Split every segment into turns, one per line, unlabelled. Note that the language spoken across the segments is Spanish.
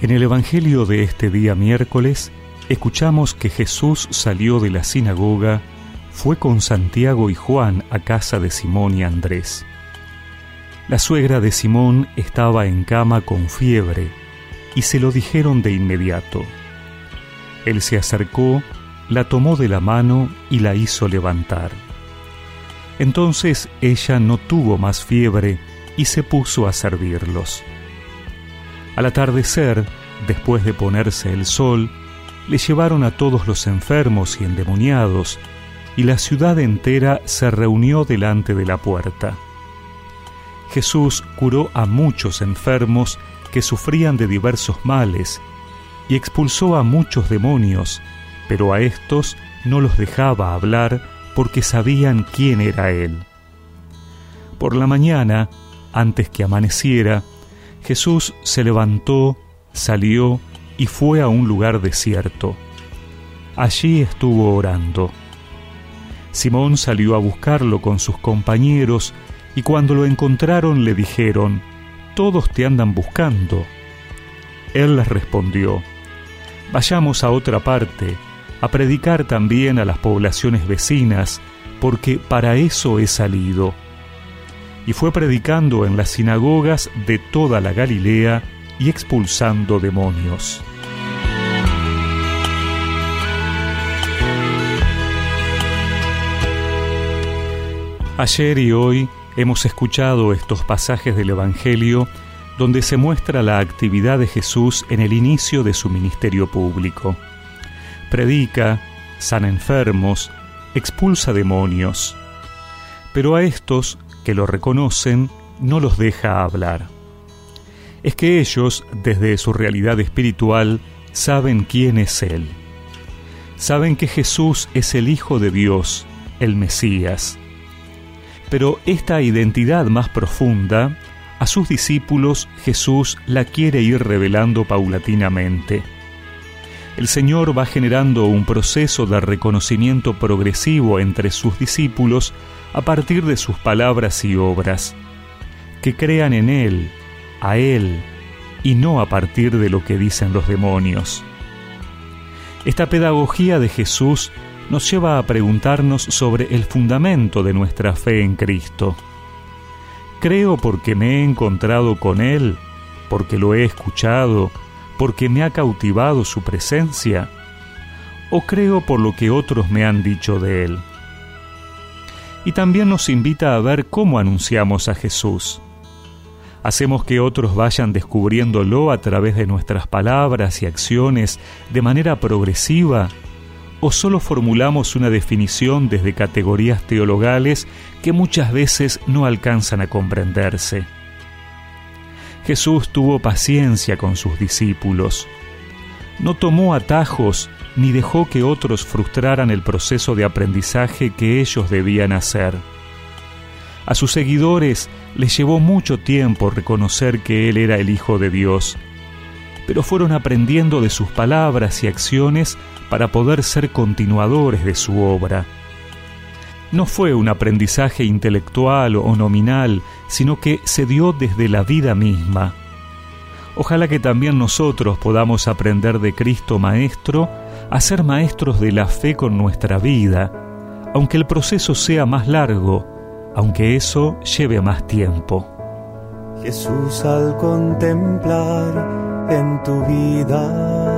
En el Evangelio de este día miércoles, escuchamos que Jesús salió de la sinagoga, fue con Santiago y Juan a casa de Simón y Andrés. La suegra de Simón estaba en cama con fiebre y se lo dijeron de inmediato. Él se acercó, la tomó de la mano y la hizo levantar. Entonces ella no tuvo más fiebre y se puso a servirlos. Al atardecer, después de ponerse el sol, le llevaron a todos los enfermos y endemoniados, y la ciudad entera se reunió delante de la puerta. Jesús curó a muchos enfermos que sufrían de diversos males, y expulsó a muchos demonios, pero a estos no los dejaba hablar porque sabían quién era Él. Por la mañana, antes que amaneciera, Jesús se levantó, salió y fue a un lugar desierto. Allí estuvo orando. Simón salió a buscarlo con sus compañeros y cuando lo encontraron le dijeron, Todos te andan buscando. Él les respondió, Vayamos a otra parte, a predicar también a las poblaciones vecinas, porque para eso he salido y fue predicando en las sinagogas de toda la Galilea y expulsando demonios. Ayer y hoy hemos escuchado estos pasajes del Evangelio donde se muestra la actividad de Jesús en el inicio de su ministerio público. Predica, sana enfermos, expulsa demonios. Pero a estos que lo reconocen no los deja hablar. Es que ellos, desde su realidad espiritual, saben quién es Él. Saben que Jesús es el Hijo de Dios, el Mesías. Pero esta identidad más profunda, a sus discípulos Jesús la quiere ir revelando paulatinamente. El Señor va generando un proceso de reconocimiento progresivo entre sus discípulos a partir de sus palabras y obras, que crean en Él, a Él, y no a partir de lo que dicen los demonios. Esta pedagogía de Jesús nos lleva a preguntarnos sobre el fundamento de nuestra fe en Cristo. ¿Creo porque me he encontrado con Él, porque lo he escuchado, porque me ha cautivado su presencia? ¿O creo por lo que otros me han dicho de Él? y también nos invita a ver cómo anunciamos a Jesús. Hacemos que otros vayan descubriéndolo a través de nuestras palabras y acciones de manera progresiva o solo formulamos una definición desde categorías teologales que muchas veces no alcanzan a comprenderse. Jesús tuvo paciencia con sus discípulos. No tomó atajos ni dejó que otros frustraran el proceso de aprendizaje que ellos debían hacer. A sus seguidores les llevó mucho tiempo reconocer que Él era el Hijo de Dios, pero fueron aprendiendo de sus palabras y acciones para poder ser continuadores de su obra. No fue un aprendizaje intelectual o nominal, sino que se dio desde la vida misma. Ojalá que también nosotros podamos aprender de Cristo Maestro a ser maestros de la fe con nuestra vida, aunque el proceso sea más largo, aunque eso lleve más tiempo.
Jesús al contemplar en tu vida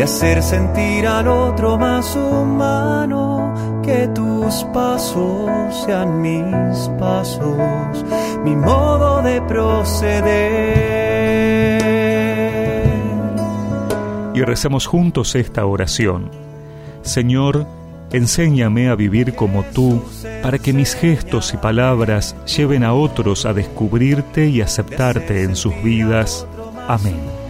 de hacer sentir al otro más humano, que tus pasos sean mis pasos, mi modo de proceder.
y recemos juntos esta oración. Señor, enséñame a vivir como tú para que mis gestos y palabras lleven a otros a descubrirte y aceptarte en sus vidas. Amén.